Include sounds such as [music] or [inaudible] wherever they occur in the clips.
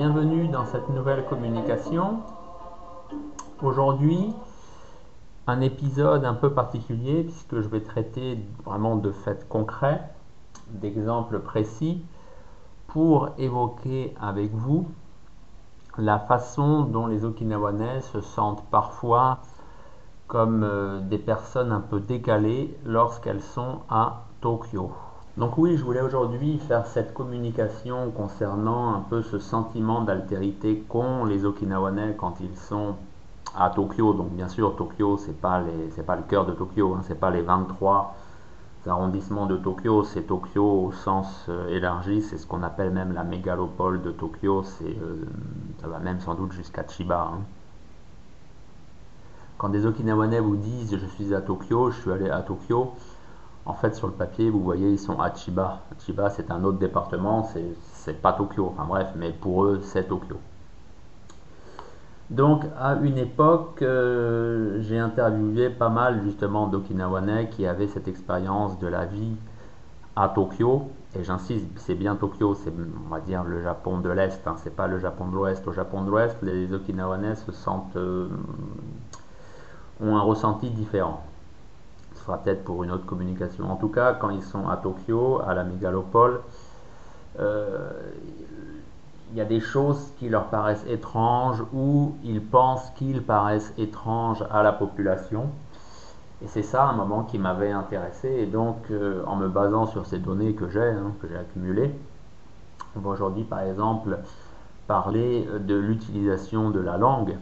bienvenue dans cette nouvelle communication. Aujourd'hui, un épisode un peu particulier puisque je vais traiter vraiment de faits concrets, d'exemples précis pour évoquer avec vous la façon dont les Okinawanais se sentent parfois comme euh, des personnes un peu décalées lorsqu'elles sont à Tokyo. Donc oui, je voulais aujourd'hui faire cette communication concernant un peu ce sentiment d'altérité qu'ont les Okinawanais quand ils sont à Tokyo. Donc bien sûr, Tokyo, c'est pas pas le cœur de Tokyo, hein, c'est pas les 23 arrondissements de Tokyo, c'est Tokyo au sens euh, élargi, c'est ce qu'on appelle même la mégalopole de Tokyo, c'est, euh, ça va même sans doute jusqu'à Chiba. Hein. Quand des Okinawanais vous disent je suis à Tokyo, je suis allé à Tokyo, en fait, sur le papier, vous voyez, ils sont à Chiba. Chiba, c'est un autre département, c'est pas Tokyo. Enfin bref, mais pour eux, c'est Tokyo. Donc, à une époque, euh, j'ai interviewé pas mal justement d'Okinawanais qui avaient cette expérience de la vie à Tokyo. Et j'insiste, c'est bien Tokyo, c'est on va dire le Japon de l'Est, hein, c'est pas le Japon de l'Ouest. Au Japon de l'Ouest, les Okinawanais se sentent, euh, ont un ressenti différent sera peut-être pour une autre communication. En tout cas, quand ils sont à Tokyo, à la mégalopole, euh, il y a des choses qui leur paraissent étranges ou ils pensent qu'ils paraissent étranges à la population. Et c'est ça un moment qui m'avait intéressé. Et donc, euh, en me basant sur ces données que j'ai, hein, que j'ai accumulées, on va aujourd'hui, par exemple, parler de l'utilisation de la langue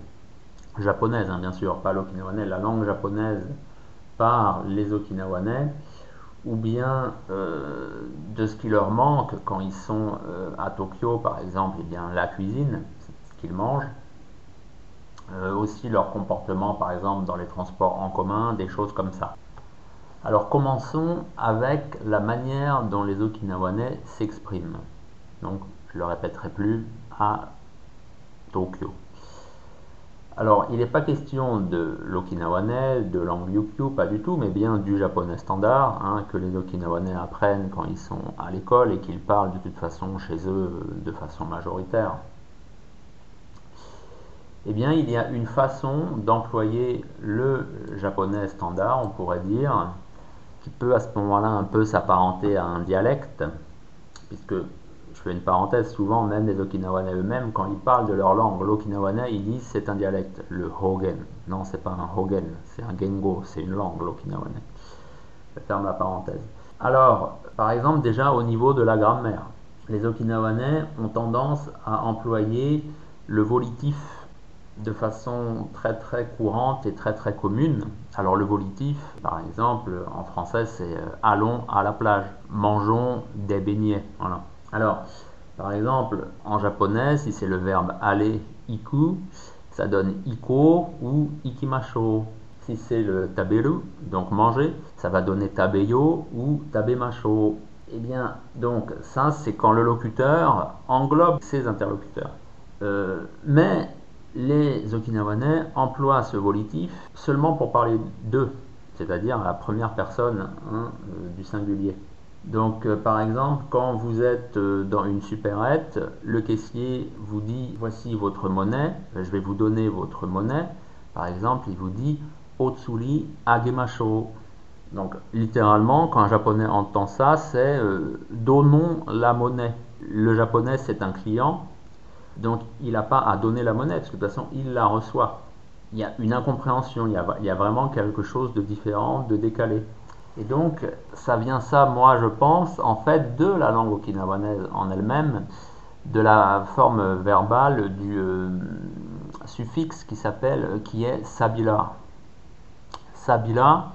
japonaise, hein, bien sûr, pas l'okinawanais, la langue japonaise par les Okinawanais ou bien euh, de ce qui leur manque quand ils sont euh, à Tokyo, par exemple, et eh bien, la cuisine, ce qu'ils mangent, euh, aussi leur comportement, par exemple, dans les transports en commun, des choses comme ça. Alors commençons avec la manière dont les Okinawanais s'expriment. Donc, je le répéterai plus à Tokyo. Alors, il n'est pas question de l'okinawanais, de l'angyukyu, pas du tout, mais bien du japonais standard, hein, que les okinawanais apprennent quand ils sont à l'école et qu'ils parlent de toute façon chez eux de façon majoritaire. Eh bien, il y a une façon d'employer le japonais standard, on pourrait dire, qui peut à ce moment-là un peu s'apparenter à un dialecte, puisque je fais une parenthèse, souvent même les Okinawanais eux-mêmes, quand ils parlent de leur langue, l'Okinawanais, ils disent c'est un dialecte, le Hogen. Non, c'est pas un Hogen, c'est un Gengo, c'est une langue, l'Okinawanais. Je ferme la parenthèse. Alors, par exemple, déjà au niveau de la grammaire, les Okinawanais ont tendance à employer le volitif de façon très très courante et très très commune. Alors le volitif, par exemple, en français, c'est euh, allons à la plage, mangeons des beignets. Voilà. Alors, par exemple, en japonais, si c'est le verbe aller, iku, ça donne iko ou ikimasho. Si c'est le taberu, donc manger, ça va donner tabeyo ou tabemasho. Eh bien, donc, ça, c'est quand le locuteur englobe ses interlocuteurs. Euh, mais les Okinawanais emploient ce volitif seulement pour parler d'eux, c'est-à-dire la première personne hein, euh, du singulier. Donc, euh, par exemple, quand vous êtes euh, dans une supérette, le caissier vous dit voici votre monnaie, euh, je vais vous donner votre monnaie. Par exemple, il vous dit Otsuri agemasho. Donc, littéralement, quand un japonais entend ça, c'est donnons la monnaie. Le japonais, c'est un client, donc il n'a pas à donner la monnaie, parce que de toute façon, il la reçoit. Il y a une incompréhension, il y a vraiment quelque chose de différent, de décalé. Et donc, ça vient ça, moi je pense, en fait, de la langue okinawanaise en elle-même, de la forme verbale du euh, suffixe qui s'appelle, qui est sabila. Sabila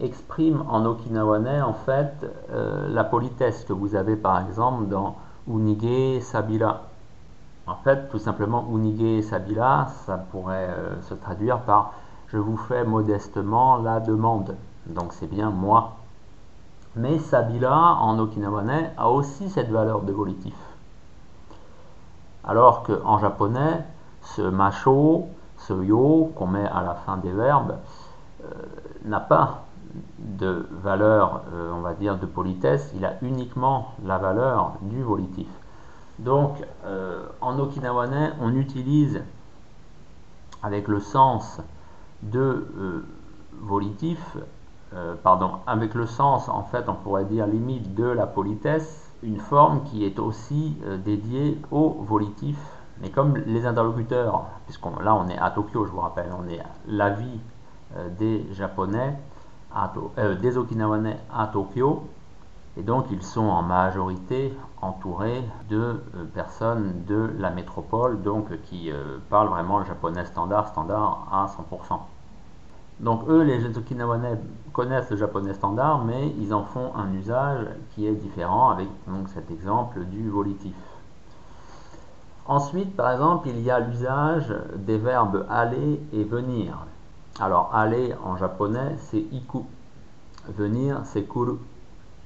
exprime en okinawanais, en fait, euh, la politesse que vous avez, par exemple, dans unige sabila. En fait, tout simplement, unige sabila, ça pourrait euh, se traduire par je vous fais modestement la demande donc c'est bien moi. Mais Sabila en okinawanais a aussi cette valeur de volitif. Alors qu'en japonais, ce macho, ce yo qu'on met à la fin des verbes, euh, n'a pas de valeur, euh, on va dire, de politesse, il a uniquement la valeur du volitif. Donc, en okinawanais, on utilise avec le sens de volitif, pardon, avec le sens, en fait, on pourrait dire limite de la politesse, une forme qui est aussi dédiée au volitif mais comme les interlocuteurs, puisqu'on là on est à Tokyo, je vous rappelle, on est l'avis euh, des Japonais, euh, des Okinawanais à Tokyo, et donc ils sont en majorité entourés de euh, personnes de la métropole, donc qui parlent vraiment le japonais standard, standard à 100%. Donc eux, les Okinawanais connaissent le japonais standard, mais ils en font un usage qui est différent avec cet exemple du volitif. Ensuite, par exemple, il y a l'usage des verbes aller et venir. Alors, aller en japonais, c'est iku. Venir, c'est kuru.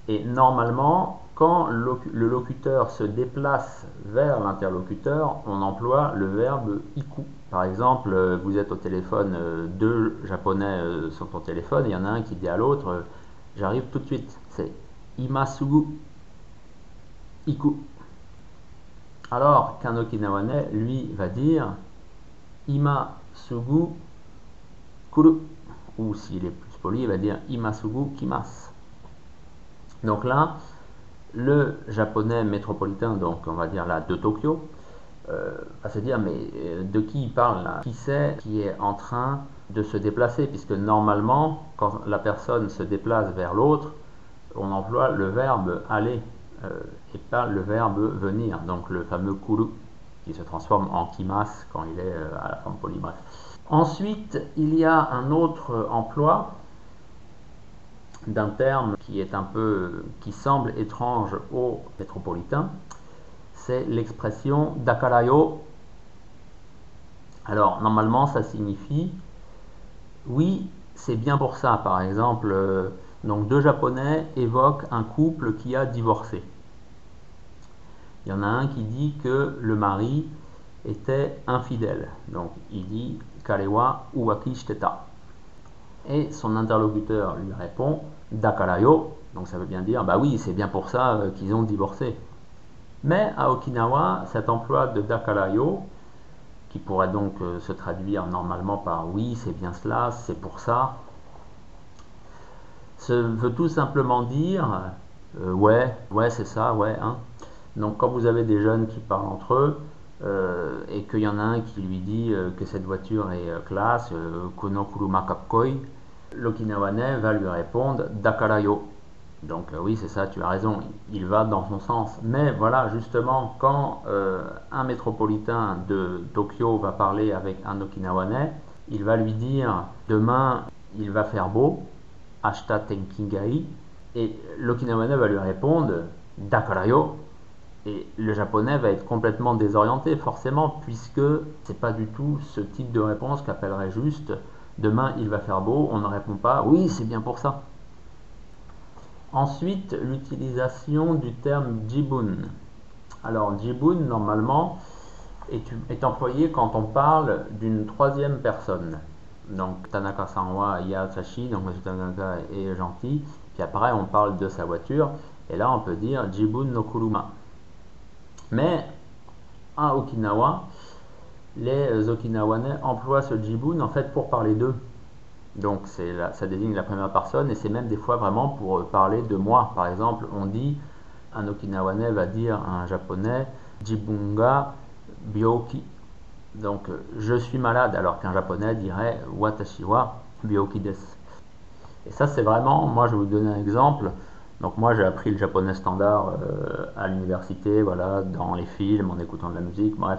Et normalement, quand le locuteur se déplace vers l'interlocuteur, on emploie le verbe iku. Par exemple, vous êtes au téléphone, euh, deux japonais euh, sont au téléphone, il y en a un qui dit à l'autre J'arrive tout de suite. C'est imasugu iku. Alors qu'un Okinawanais, lui, va dire Ima sugu kuru. Ou s'il est plus poli, il va dire Ima sugu kimas. Donc là, le japonais métropolitain, donc on va dire là de Tokyo, euh, va se dire mais euh, de qui il parle là? Qui c'est qui est en train de se déplacer? Puisque normalement, quand la personne se déplace vers l'autre, on emploie le verbe aller euh, et pas le verbe venir, donc le fameux kuru qui se transforme en kimas quand il est euh, à la forme poly. Ensuite, il y a un autre emploi d'un terme qui est un peu qui semble étrange aux métropolitains, c'est l'expression dakarayo. Alors normalement ça signifie oui, c'est bien pour ça par exemple euh, donc deux Japonais évoquent un couple qui a divorcé. Il y en a un qui dit que le mari était infidèle. Donc il dit Karewa uwaki shiteta. Et son interlocuteur lui répond Dakarayo. Donc ça veut bien dire bah oui, c'est bien pour ça euh, qu'ils ont divorcé. Mais à Okinawa, cet emploi de Dakarayo, qui pourrait donc euh, se traduire normalement par oui, c'est bien cela, c'est pour ça, ça veut tout simplement dire euh, ouais, ouais, c'est ça, ouais. Hein. Donc quand vous avez des jeunes qui parlent entre eux euh, et qu'il y en a un qui lui dit que cette voiture est classe, Kono Kuruma Kakkoi, l'Okinawanais va lui répondre Dakarayo. Donc oui, c'est ça, tu as raison, il va dans son sens. Mais voilà, justement, quand un métropolitain de Tokyo va parler avec un Okinawanais, il va lui dire demain il va faire beau, Ashta Tenkingai. Et l'Okinawanais va lui répondre Dakarayo. Et le japonais va être complètement désorienté, forcément, puisque c'est pas du tout ce type de réponse qu'appellerait juste demain il va faire beau. On ne répond pas oui, c'est bien pour ça. Ensuite, l'utilisation du terme jibun. Alors, jibun, normalement, est, employé quand on parle d'une troisième personne. Donc Tanaka Sanwa Yasashi, donc M. Tanaka est gentil. Puis après, on parle de sa voiture. Et là, on peut dire Jibun no Kuruma. Mais à Okinawa, les Okinawanais emploient ce Jibun en fait pour parler d'eux. Donc ça désigne la première personne et c'est même des fois vraiment pour parler de moi. Par exemple, on dit, un Okinawanais va dire à un Japonais Jibunga Byoki. Donc, euh, je suis malade, alors qu'un japonais dirait Watashi wa byoki Et ça, c'est vraiment, moi, je vais vous donner un exemple. Donc, moi, j'ai appris le japonais standard euh, à l'université, voilà, dans les films, en écoutant de la musique, bref.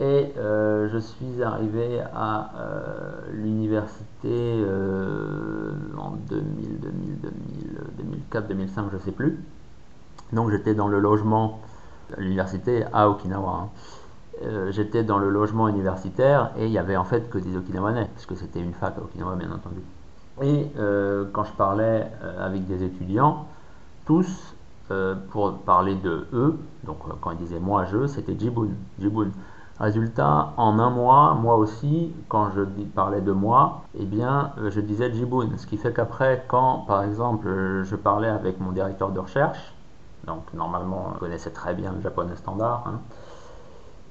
Et euh, je suis arrivé à l'université en 2000, 2000, 2000, 2004, 2005, je ne sais plus. Donc, j'étais dans le logement l'université à Okinawa. Hein. Euh, j'étais dans le logement universitaire et il y avait en fait que des Okinawanais, parce que c'était une fac à Okinawa bien entendu. Et euh, quand je parlais euh, avec des étudiants, tous, pour parler de eux, donc quand ils disaient moi je, c'était Jibun, Jibun. Résultat, en un mois, moi aussi, quand je parlais de moi, eh bien, je disais Jibun. Ce qui fait qu'après, quand, par exemple, je parlais avec mon directeur de recherche, donc normalement on connaissait très bien le japonais standard,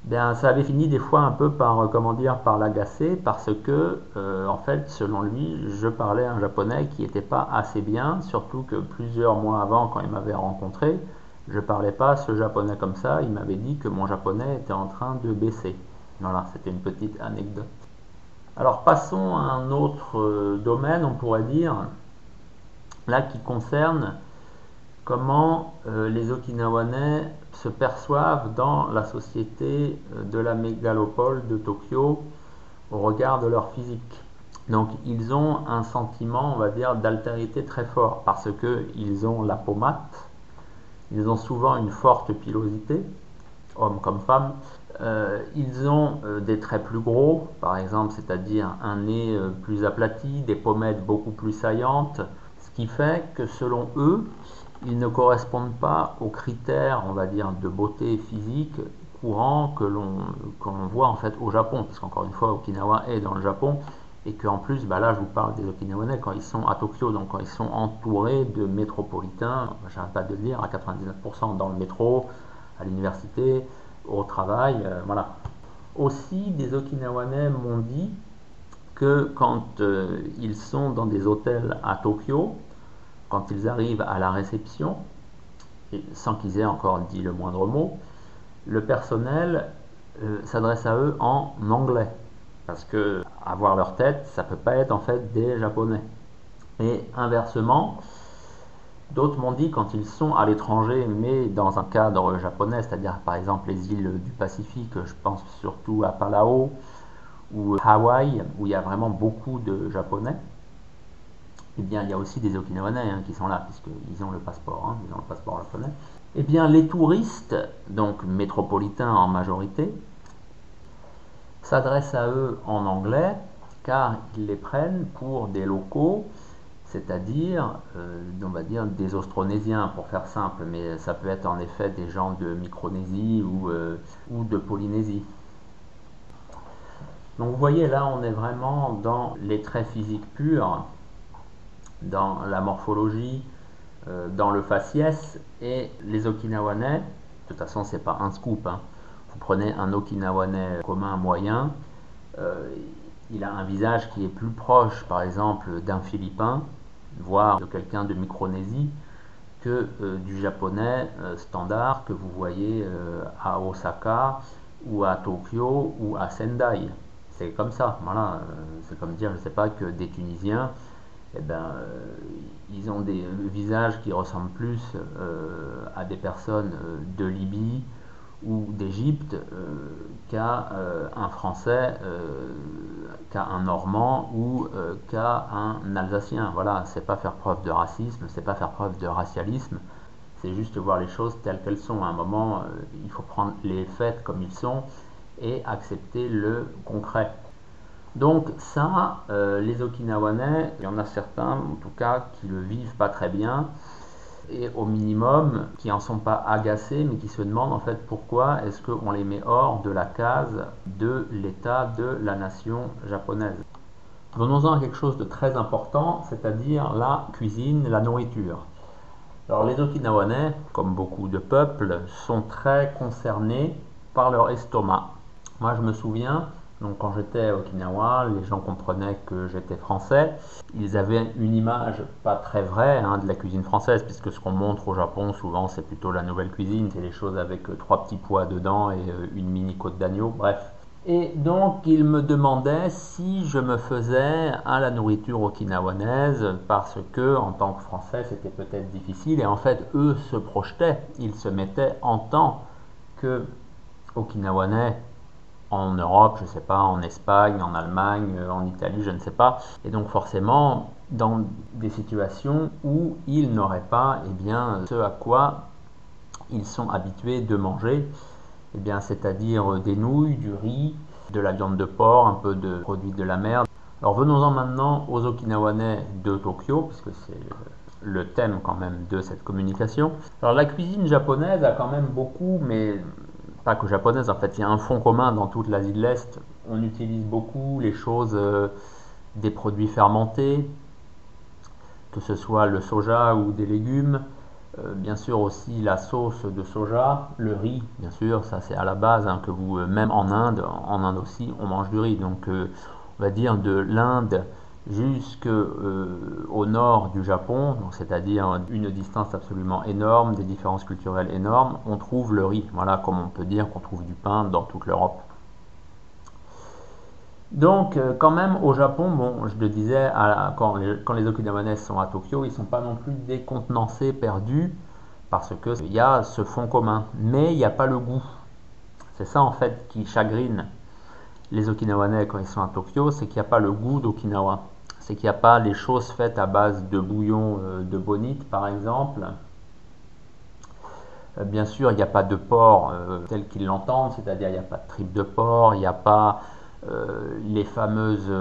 bien, ça avait fini des fois un peu par, comment dire, par l'agacer, parce que, euh, en fait, selon lui, je parlais un japonais qui n'était pas assez bien, surtout que plusieurs mois avant, quand il m'avait rencontré, je parlais pas ce japonais comme ça, il m'avait dit que mon japonais était en train de baisser. Voilà, c'était une petite anecdote. Alors passons à un autre euh, domaine, on pourrait dire, là qui concerne comment euh, les Okinawanais se perçoivent dans la société euh, de la mégalopole de Tokyo au regard de leur physique. Donc ils ont un sentiment, on va dire, d'altérité très fort parce qu'ils ont la pommade, ils ont souvent une forte pilosité, hommes comme femmes. Euh, ils ont des traits plus gros, par exemple, c'est-à-dire un nez plus aplati, des pommettes beaucoup plus saillantes, ce qui fait que selon eux, ils ne correspondent pas aux critères, on va dire, de beauté physique courants que l'on voit en fait au Japon, parce qu'encore une fois, Okinawa est dans le Japon, et qu'en plus, bah là, je vous parle des Okinawanais quand ils sont à Tokyo, donc quand ils sont entourés de métropolitains, j'arrête pas de le dire, à 99% dans le métro, à l'université, au travail, euh, voilà. Aussi, des Okinawanais m'ont dit que quand euh, ils sont dans des hôtels à Tokyo, quand ils arrivent à la réception, sans qu'ils aient encore dit le moindre mot, le personnel euh, s'adresse à eux en anglais. Parce que avoir leur tête, ça peut pas être en fait des japonais. Et inversement, d'autres m'ont dit quand ils sont à l'étranger, mais dans un cadre japonais, c'est-à-dire par exemple les îles du Pacifique, je pense surtout à Palau ou Hawaï, où il y a vraiment beaucoup de japonais, eh bien, il y a aussi des Okinawanais hein, qui sont là, puisqu'ils ont le passeport, hein, ils ont le passeport japonais. Eh bien, les touristes, donc métropolitains en majorité, s'adressent à eux en anglais, car ils les prennent pour des locaux, c'est-à-dire, euh, on va dire, des Austronésiens, pour faire simple, mais ça peut être en effet des gens de Micronésie ou, euh, ou de Polynésie. Donc vous voyez, là, on est vraiment dans les traits physiques purs, dans la morphologie, euh, dans le faciès. Et les Okinawanais, de toute façon, c'est pas un scoop. Hein. Prenez un Okinawanais commun moyen, euh, il a un visage qui est plus proche, par exemple, d'un Philippin, voire de quelqu'un de Micronésie, que euh, du japonais standard que vous voyez à Osaka ou à Tokyo ou à Sendai. C'est comme ça, voilà. C'est comme dire, je ne sais pas, que des Tunisiens eh ben, euh, ils ont des visages qui ressemblent plus euh, à des personnes euh, de Libye ou d'Égypte qu'à un Français, qu'à un Normand ou qu'à un Alsacien. Voilà, c'est pas faire preuve de racisme, c'est pas faire preuve de racialisme, c'est juste voir les choses telles qu'elles sont. À un moment, il faut prendre les faits comme ils sont et accepter le concret. Donc ça, euh, les Okinawanais, il y en a certains en tout cas qui le vivent pas très bien et au minimum qui en sont pas agacés mais qui se demandent en fait pourquoi est-ce qu'on les met hors de la case de l'état de la nation japonaise. Venons-en à quelque chose de très important, c'est-à-dire la cuisine, la nourriture. Alors les Okinawanais, comme beaucoup de peuples, sont très concernés par leur estomac. Moi je me souviens, donc quand j'étais à Okinawa, les gens comprenaient que j'étais français. Ils avaient une image pas très vraie hein, de la cuisine française, puisque ce qu'on montre au Japon souvent c'est plutôt la nouvelle cuisine, c'est les choses avec euh, trois petits pois dedans et euh, une mini côte d'agneau, bref. Et donc ils me demandaient si je me faisais à la nourriture okinawanaise, parce que en tant que français c'était peut-être difficile, et en fait eux se projetaient, ils se mettaient en tant que okinawanais en Europe, je ne sais pas, en Espagne, en Allemagne, euh, en Italie, je ne sais pas. Et donc forcément, dans des situations où ils n'auraient pas eh bien, ce à quoi ils sont habitués de manger, eh c'est-à-dire des nouilles, du riz, de la viande de porc, un peu de produits de la mer. Alors venons-en maintenant aux Okinawanais de Tokyo, puisque c'est le thème quand même de cette communication. Alors la cuisine japonaise a quand même beaucoup, mais que japonaise, en fait, il y a un fond commun dans toute l'Asie de l'Est. On utilise beaucoup les choses, euh, des produits fermentés, que ce soit le soja ou des légumes. Euh, bien sûr aussi la sauce de soja, le riz, bien sûr, ça c'est à la base hein, que vous, euh, même en Inde, en Inde aussi, on mange du riz. Donc on va dire de l'Inde jusqu'au nord du Japon, c'est-à-dire une distance absolument énorme, des différences culturelles énormes, on trouve le riz. Voilà comme on peut dire qu'on trouve du pain dans toute l'Europe. Donc, quand même, au Japon, bon, je le disais, quand, les, quand, les, Okinawanais sont à Tokyo, ils ne sont pas non plus décontenancés, perdus, parce qu'il y a ce fond commun. Mais il n'y a pas le goût. C'est ça, en fait, qui chagrine les Okinawanais quand ils sont à Tokyo, c'est qu'il n'y a pas le goût d'Okinawa. C'est qu'il n'y a pas les choses faites à base de bouillon euh, de bonite, par exemple. Euh, bien sûr, il n'y a pas de porc euh, tel qu'ils l'entendent, c'est-à-dire il n'y a pas de tripes de porc, il n'y a pas les fameuses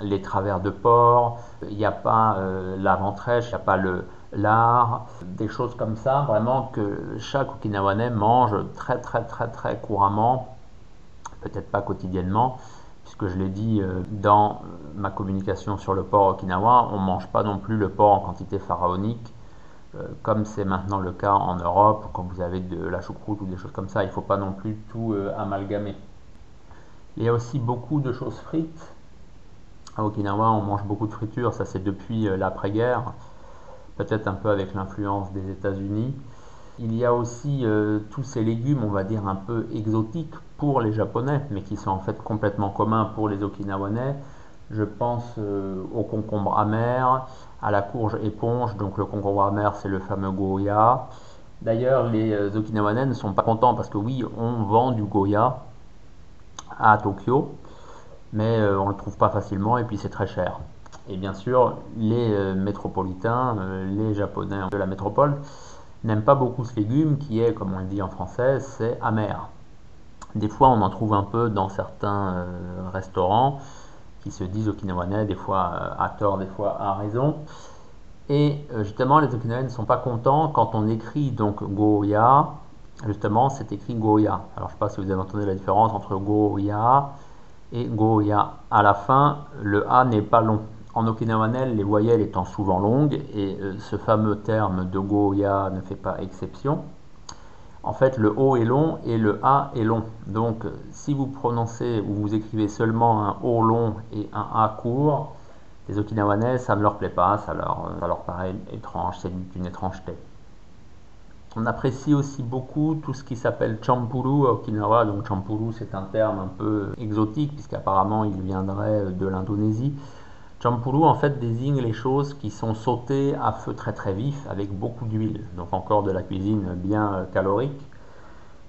les travers de porc, il n'y a pas la ventrèche, il n'y a pas le lard, des choses comme ça, vraiment que chaque Okinawanais mange très très très très couramment, peut-être pas quotidiennement, puisque je l'ai dit dans ma communication sur le porc okinawa, on ne mange pas non plus le porc en quantité pharaonique, comme c'est maintenant le cas en Europe, quand vous avez de la choucroute ou des choses comme ça, il ne faut pas non plus tout amalgamer. Il y a aussi beaucoup de choses frites. À Okinawa, on mange beaucoup de fritures, ça c'est depuis euh, l'après-guerre, peut-être un peu avec l'influence des États-Unis. Il y a aussi euh, tous ces légumes, on va dire, un peu exotiques pour les Japonais, mais qui sont en fait complètement communs pour les Okinawanais. Je pense euh, au concombre amer, à la courge éponge, donc le concombre amer c'est le fameux goya. D'ailleurs, les Okinawanais ne sont pas contents parce que oui, on vend du goya, à Tokyo, mais euh, on ne le trouve pas facilement et puis c'est très cher. Et bien sûr, les euh, métropolitains, euh, les japonais de la métropole, n'aiment pas beaucoup ce légume qui est, comme on le dit en français, c'est amer. Des fois, on en trouve un peu dans certains restaurants qui se disent okinawanais, des fois à tort, des fois à raison. Et justement, les okinawanais ne sont pas contents quand on écrit donc Goya justement, c'est écrit Goya. Alors, je ne sais pas si vous avez entendu la différence entre Goya et Goya. À la fin, le A n'est pas long. En okinawanais, les voyelles étant souvent longues, et euh, ce fameux terme de Goya ne fait pas exception. En fait, le O est long et le A est long. Donc, si vous prononcez ou vous écrivez seulement un O long et un A court, les Okinawanais, ça ne leur plaît pas, ça leur, leur paraît étrange, c'est une étrangeté. On apprécie aussi beaucoup tout ce qui s'appelle champuru à Okinawa. Donc champuru, c'est un terme un peu exotique puisqu'apparemment il viendrait de l'Indonésie. Champuru en fait désigne les choses qui sont sautées à feu très très vif avec beaucoup d'huile. Donc encore de la cuisine bien calorique.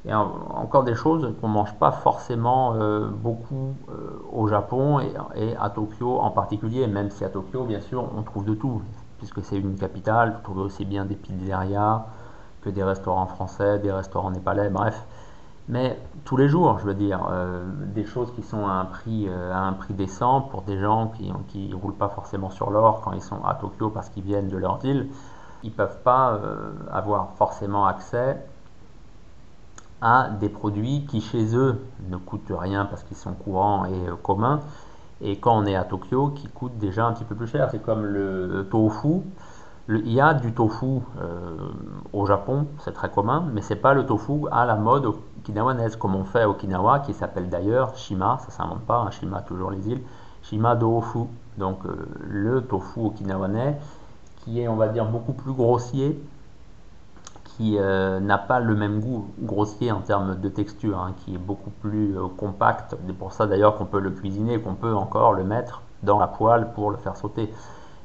Et encore des choses qu'on ne mange pas forcément euh, beaucoup euh, au Japon et, et, à Tokyo en particulier, même si à Tokyo, bien sûr, on trouve de tout, puisque c'est une capitale, vous trouvez aussi bien des pizzerias, que des restaurants français, des restaurants népalais, bref. Mais tous les jours, je veux dire, euh, des choses qui sont à un prix, euh, à un prix décent pour des gens qui ne roulent pas forcément sur l'or quand ils sont à Tokyo parce qu'ils viennent de leur île, ils ne peuvent pas euh, avoir forcément accès à des produits qui chez eux ne coûtent rien parce qu'ils sont courants et communs, et quand on est à Tokyo, qui coûtent déjà un petit peu plus cher. C'est comme le tofu il y a du tofu au Japon, c'est très commun, mais c'est pas le tofu à la mode okinawanaise comme on fait à Okinawa, qui s'appelle d'ailleurs Shima, ça s'invente pas, hein, Shima toujours les îles, Shima Tofu, donc euh, le tofu okinawanais, qui est on va dire beaucoup plus grossier, qui euh, n'a pas le même goût grossier en termes de texture, hein, qui est beaucoup plus compact, c'est pour ça d'ailleurs qu'on peut le cuisiner, qu'on peut encore le mettre dans la poêle pour le faire sauter.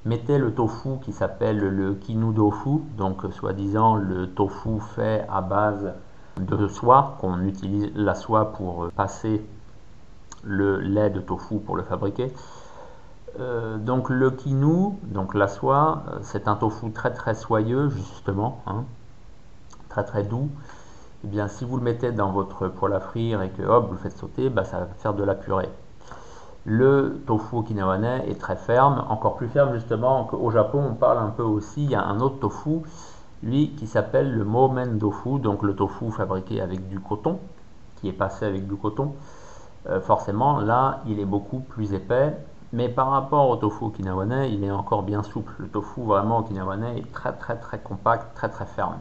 Mettez le tofu qui s'appelle le kinu tofu, donc soi-disant le tofu fait à base de soie, qu'on utilise la soie pour passer le lait de tofu pour le fabriquer. Euh, donc le kinu, donc la soie, euh, c'est un tofu très très soyeux justement, hein, très très doux. Et eh bien si vous le mettez dans votre poêle à frire et que hop vous le faites sauter, bah, ça va faire de la purée. Le tofu okinawanais est très ferme, encore plus ferme justement qu'au Japon on parle un peu aussi, il y a un autre tofu, lui qui s'appelle le momen tofu, donc le tofu fabriqué avec du coton, qui est passé avec du coton. Euh, forcément là il est beaucoup plus épais, Mais par rapport au tofu okinawanais, il est encore bien souple. Le tofu vraiment okinawanais est très très très compact, très très ferme.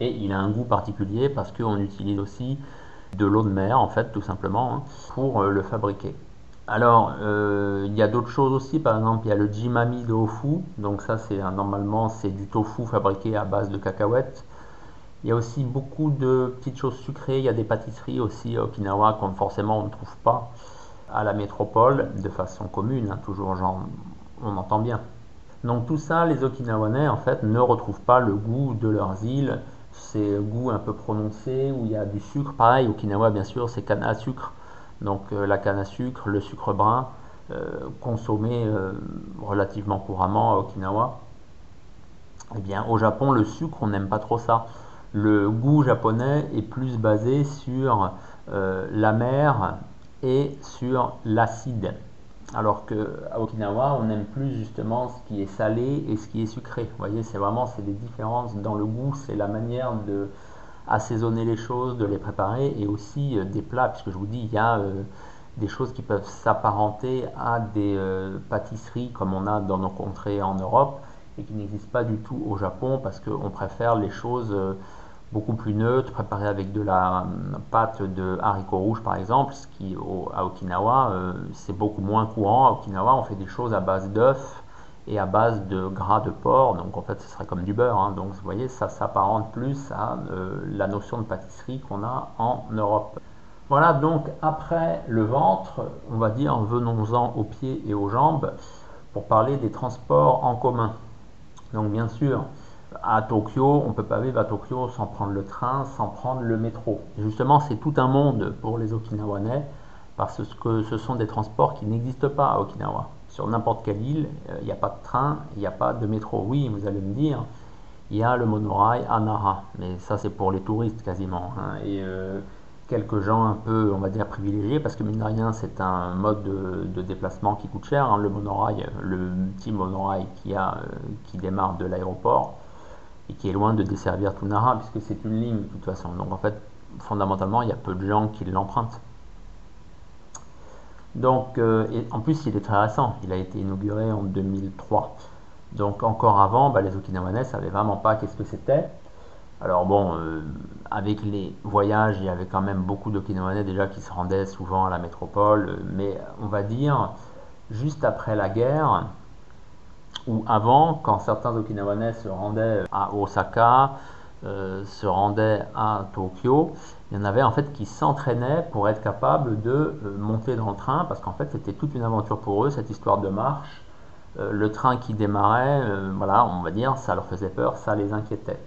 Et il a un goût particulier parce qu'on utilise aussi de l'eau de mer, en fait, tout simplement, hein, pour euh, le fabriquer. Alors, euh, il y a d'autres choses aussi, par exemple, il y a le jimami tofu, donc ça, c'est normalement, c'est du tofu fabriqué à base de cacahuètes. Il y a aussi beaucoup de petites choses sucrées, il y a des pâtisseries aussi à Okinawa qu'on forcément on ne trouve pas à la métropole de façon commune, hein, toujours genre, on entend bien. Donc tout ça, les Okinawanais en fait ne retrouvent pas le goût de leurs îles, ces goûts un peu prononcés où il y a du sucre. Pareil, Okinawa bien sûr, c'est canne à sucre, donc euh, la canne à sucre, le sucre brun, euh, consommé euh, relativement couramment à Okinawa. Eh bien, au Japon, le sucre, on n'aime pas trop ça. Le goût japonais est plus basé sur la mer et sur l'acide. Alors qu'à Okinawa, on aime plus justement ce qui est salé et ce qui est sucré. Vous voyez, c'est vraiment des différences dans le goût, c'est la manière de assaisonner les choses, de les préparer et aussi euh, des plats, puisque je vous dis, il y a euh, des choses qui peuvent s'apparenter à des euh, pâtisseries comme on a dans nos contrées en Europe et qui n'existent pas du tout au Japon parce qu'on préfère les choses beaucoup plus neutre, préparé avec de la pâte de haricots rouges par exemple, ce qui à Okinawa c'est beaucoup moins courant. À Okinawa on fait des choses à base d'œufs et à base de gras de porc, donc en fait ce serait comme du beurre. Hein. Donc vous voyez ça s'apparente plus à euh, la notion de pâtisserie qu'on a en Europe. Voilà donc après le ventre, on va dire venons-en aux pieds et aux jambes pour parler des transports en commun. Donc bien sûr, à Tokyo, on ne peut pas vivre à Tokyo sans prendre le train, sans prendre le métro. justement, c'est tout un monde pour les Okinawanais, parce que ce sont des transports qui n'existent pas à Okinawa. Sur n'importe quelle île, euh, il n'y a pas de train, il n'y a pas de métro. Oui, vous allez me dire, il y a le monorail à Nara, mais ça c'est pour les touristes quasiment. Hein. et euh, quelques gens un peu, on va dire, privilégiés, parce que mine c'est un mode de, déplacement qui coûte cher. Hein. le monorail, le petit monorail qui, euh, qui démarre de l'aéroport, et qui est loin de desservir tout Nara, puisque c'est une ligne de toute façon. Donc en fait, fondamentalement, il y a peu de gens qui l'empruntent. Donc, euh, en plus, il est très récent. Il a été inauguré en 2003. Donc, encore avant, bah, les Okinawanais ne savaient vraiment pas qu'est-ce que c'était. Alors, bon, euh, avec les voyages, il y avait quand même beaucoup d'Okinawanais déjà qui se rendaient souvent à la métropole. Mais on va dire, juste après la guerre, ou avant, quand certains Okinawanais se rendaient à Osaka, euh, se rendaient à Tokyo, il y en avait en fait qui s'entraînaient pour être capables de euh, monter dans le train, parce qu'en fait c'était toute une aventure pour eux, cette histoire de marche. Euh, le train qui démarrait, voilà, on va dire, ça leur faisait peur, ça les inquiétait.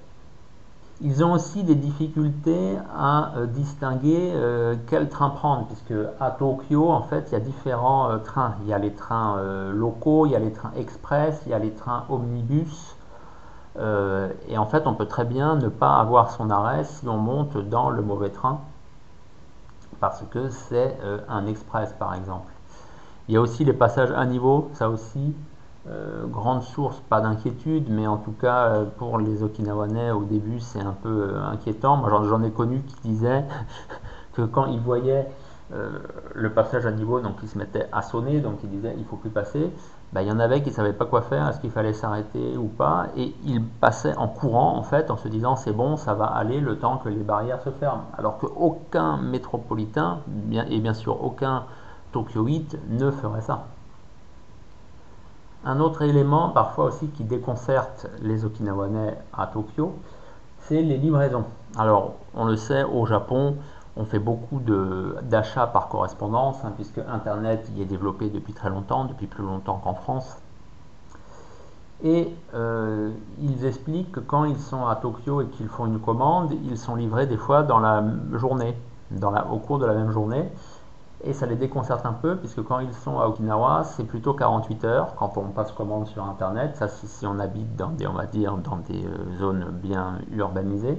Ils ont aussi des difficultés à distinguer quel train prendre, puisque à Tokyo, en fait, il y a différents trains. Il y a les trains locaux, il y a les trains express, il y a les trains omnibus. Et en fait, on peut très bien ne pas avoir son arrêt si on monte dans le mauvais train, parce que c'est un express, par exemple. Il y a aussi les passages à niveau, ça aussi, euh, grande source, pas d'inquiétude, mais en tout cas euh, pour les Okinawanais au début c'est un peu euh, inquiétant. Moi j'en ai connu qui disaient [laughs] que quand ils voyaient le passage à niveau, donc ils se mettaient à sonner, donc ils disaient il faut plus passer. Ben, il y en avait qui ne savaient pas quoi faire, est-ce qu'il fallait s'arrêter ou pas, et ils passaient en courant en fait en se disant c'est bon, ça va aller le temps que les barrières se ferment. Alors qu'aucun métropolitain, et bien sûr aucun Tokyoïte ne ferait ça. Un autre élément parfois aussi qui déconcerte les Okinawanais à Tokyo, c'est les livraisons. Alors, on le sait, au Japon, on fait beaucoup d'achats par correspondance, hein, puisque Internet y est développé depuis très longtemps, depuis plus longtemps qu'en France. Et euh, ils expliquent que quand ils sont à Tokyo et qu'ils font une commande, ils sont livrés des fois dans la journée, au cours de la même journée et ça les déconcerte un peu puisque quand ils sont à Okinawa c'est plutôt 48 heures quand on passe commande sur internet ça si, on habite dans des on va dire dans des euh, zones bien urbanisées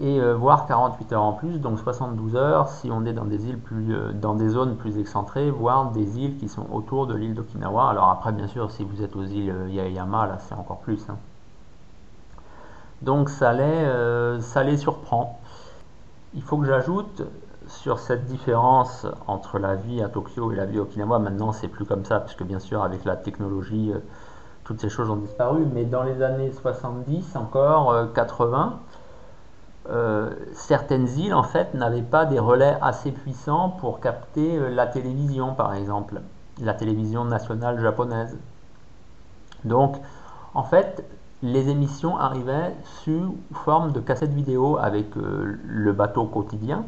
et euh, voire 48 heures en plus donc 72 heures si on est dans des îles plus euh, dans des zones plus excentrées voire des îles qui sont autour de l'île d'Okinawa alors après bien sûr si vous êtes aux îles Yaeyama là c'est encore plus hein. donc ça les, ça les surprend il faut que j'ajoute sur cette différence entre la vie à Tokyo et la vie à Okinawa. Maintenant, c'est plus comme ça, puisque bien sûr, avec la technologie, euh, toutes ces choses ont disparu. Mais dans les années 70, encore 80, euh, euh, certaines îles, en fait, n'avaient pas des relais assez puissants pour capter la télévision, par exemple, la télévision nationale japonaise. Donc, en fait, les émissions arrivaient sous forme de cassettes vidéo avec le bateau quotidien.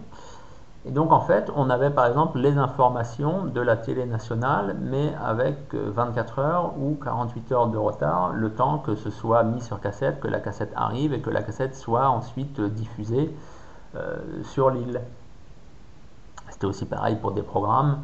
Et donc en fait, on avait par exemple les informations de la télé nationale, mais avec 24 euh, heures ou 48 heures de retard, le temps que ce soit mis sur cassette, que la cassette arrive et que la cassette soit ensuite diffusée euh, sur l'île. C'était aussi pareil pour des programmes.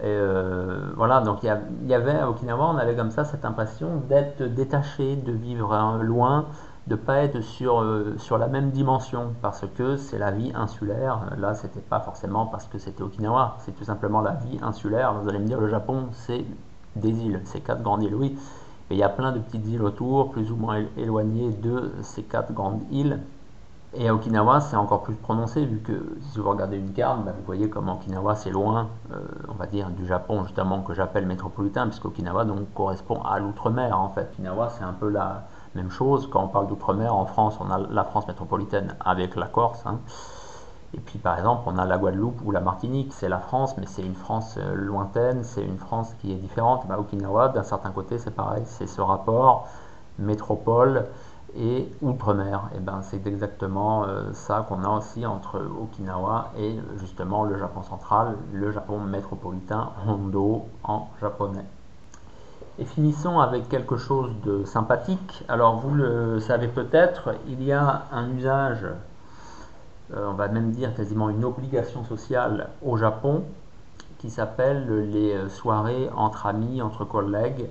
Et euh, voilà, donc il y, avait à Okinawa, on avait comme ça cette impression d'être détaché, de vivre loin, de pas être sur, euh, sur la même dimension parce que c'est la vie insulaire. Là, c'était pas forcément parce que c'était Okinawa, c'est tout simplement la vie insulaire. Vous allez me dire, le Japon, c'est des îles, c'est quatre grandes îles, oui. Mais il y a plein de petites îles autour, plus ou moins éloignées de ces quatre grandes îles. Et à Okinawa, c'est encore plus prononcé, vu que si vous regardez une carte, bah, vous voyez comme Okinawa, c'est loin, euh, on va dire, du Japon, justement, que j'appelle métropolitain, puisque Okinawa donc, correspond à l'outre-mer, en fait. Okinawa, c'est un peu la, même chose, quand on parle d'outre-mer, en France, on a la France métropolitaine avec la Corse. Hein. Et puis par exemple, on a la Guadeloupe ou la Martinique, c'est la France, mais c'est une France euh, lointaine, c'est une France qui est différente. Bah, Okinawa, d'un certain côté, c'est pareil, c'est ce rapport métropole et outre-mer. Et ben c'est exactement euh, ça qu'on a aussi entre Okinawa et justement le Japon central, le Japon métropolitain, Hondo en japonais. Et finissons avec quelque chose de sympathique. Alors vous le savez peut-être, il y a un usage, euh, on va même dire quasiment une obligation sociale au Japon, qui s'appelle les soirées entre amis, entre collègues,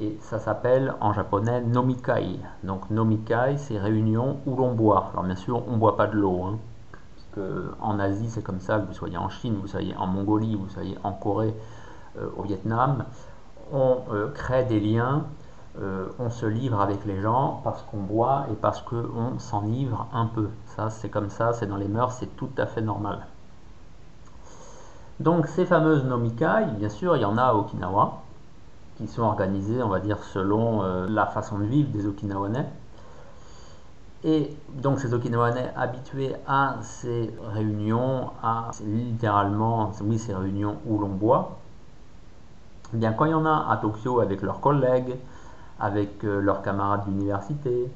et ça s'appelle en japonais nomikai. Donc nomikai, c'est réunion où l'on boit. Alors bien sûr, on ne boit pas de l'eau, hein, parce en Asie c'est comme ça, que vous soyez en Chine, vous soyez en Mongolie, vous soyez en Corée, euh, au Vietnam, on euh, crée des liens, euh, on se livre avec les gens parce qu'on boit et parce qu'on s'enivre un peu. Ça, c'est comme ça, c'est dans les mœurs, c'est tout à fait normal. Donc ces fameuses nomikai, bien sûr, il y en a à Okinawa, qui sont organisées, on va dire, selon euh, la façon de vivre des Okinawanais. Et donc ces Okinawanais habitués à ces réunions, à littéralement, oui, ces réunions où l'on boit, eh bien, quand il y en a à Tokyo avec leurs collègues, avec euh, leurs camarades d'université,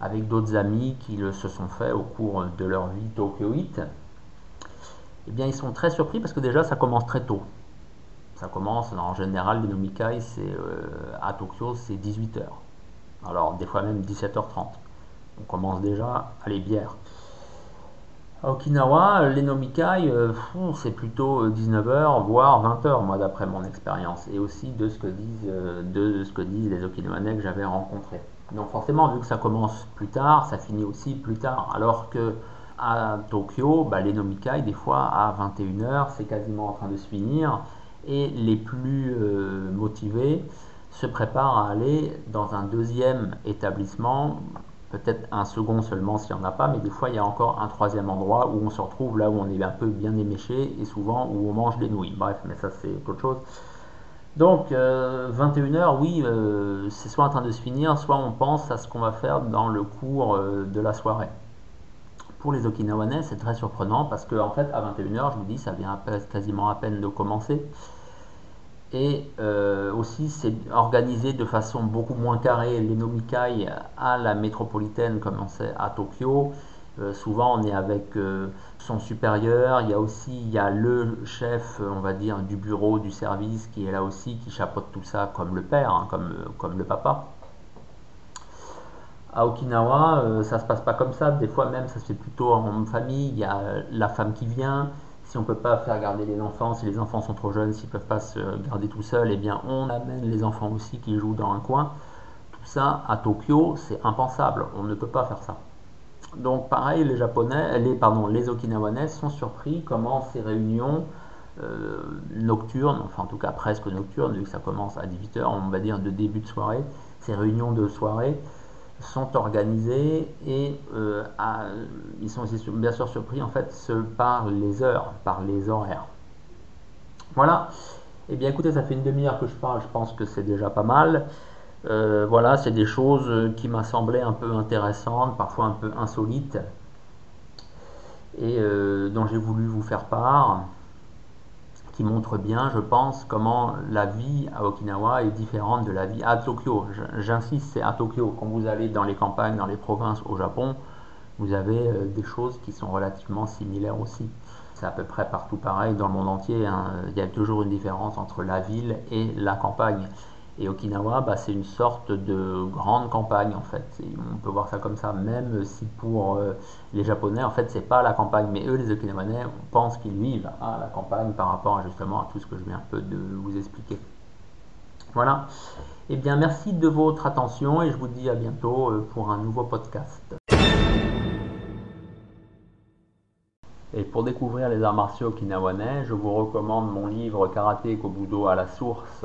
avec d'autres amis qui se sont faits au cours de leur vie tokyoïte, eh bien, ils sont très surpris parce que déjà, ça commence très tôt. Ça commence, en général, les nomikai, c'est, euh, à Tokyo, c'est 18h. Alors, des fois même 17h30. On commence déjà à les bières. Okinawa, les nomikai, euh, c'est plutôt 19h, euh, voire 20h, moi, d'après mon expérience, et aussi de ce que disent, euh, de ce que disent les Okinawanais que j'avais rencontrés. Donc forcément, vu que ça commence plus tard, ça finit aussi plus tard, alors que à Tokyo, bah, les nomikai, des fois, à 21h, c'est quasiment en train de se finir, et les plus motivés se préparent à aller dans un deuxième établissement peut-être un second seulement s'il n'y en a pas, mais des fois il y a encore un troisième endroit où on se retrouve là où on est un peu bien éméché et souvent où on mange des nouilles. Bref, mais ça c'est autre chose. Donc 21h, euh, oui, euh, c'est soit en train de se finir, soit on pense à ce qu'on va faire dans le cours euh, de la soirée. Pour les Okinawanais, c'est très surprenant parce qu'en en fait, à 21h, je vous dis, ça vient quasiment à peine de commencer. Et euh, aussi, c'est organisé de façon beaucoup moins carrée. Les nomikai à la métropolitaine, comme on sait à Tokyo, euh, souvent on est avec euh, son supérieur. Il y a aussi il y a le chef, on va dire, du bureau, du service, qui est là aussi, qui chapeaute tout ça comme le père, hein, comme, comme le papa. À Okinawa, ça se passe pas comme ça. Des fois même, ça se fait plutôt en famille. Il y a la femme qui vient, si on ne peut pas faire garder les enfants, si les enfants sont trop jeunes, s'ils ne peuvent pas se garder tout seuls, eh bien on amène les enfants aussi qui jouent dans un coin. Tout ça, à Tokyo, c'est impensable. On ne peut pas faire ça. Donc pareil, les Japonais, les, pardon, Okinawanais sont surpris comment ces réunions euh, nocturnes, enfin en tout cas presque nocturnes, vu que ça commence à 18h, on va dire de début de soirée, ces réunions de soirée sont organisés et euh, ils sont aussi bien sûr surpris en fait par les heures, par les horaires. Voilà. Eh bien écoutez, ça fait une demi-heure que je parle, je pense que c'est déjà pas mal. Euh, voilà, c'est des choses qui m'a semblé un peu intéressantes, parfois un peu insolites, et euh, dont j'ai voulu vous faire part, qui montre bien, je pense, comment la vie à Okinawa est différente de la vie à Tokyo. J'insiste, c'est à Tokyo. Quand vous allez dans les campagnes, dans les provinces au Japon, vous avez euh, des choses qui sont relativement similaires aussi. C'est à peu près partout pareil dans le monde entier. Hein. Il y a toujours une différence entre la ville et la campagne. Et Okinawa, bah, c'est une sorte de grande campagne en fait. on peut voir ça comme ça, même si pour euh, les Japonais, en fait, c'est pas la campagne, mais eux, les Okinawanais, on pense qu'ils vivent à la campagne par rapport justement à tout ce que je viens un peu de vous expliquer. Voilà. Eh bien, merci de votre attention et je vous dis à bientôt euh, pour un nouveau podcast. Et pour découvrir les arts martiaux okinawanais, je vous recommande mon livre Karaté Kobudo à la source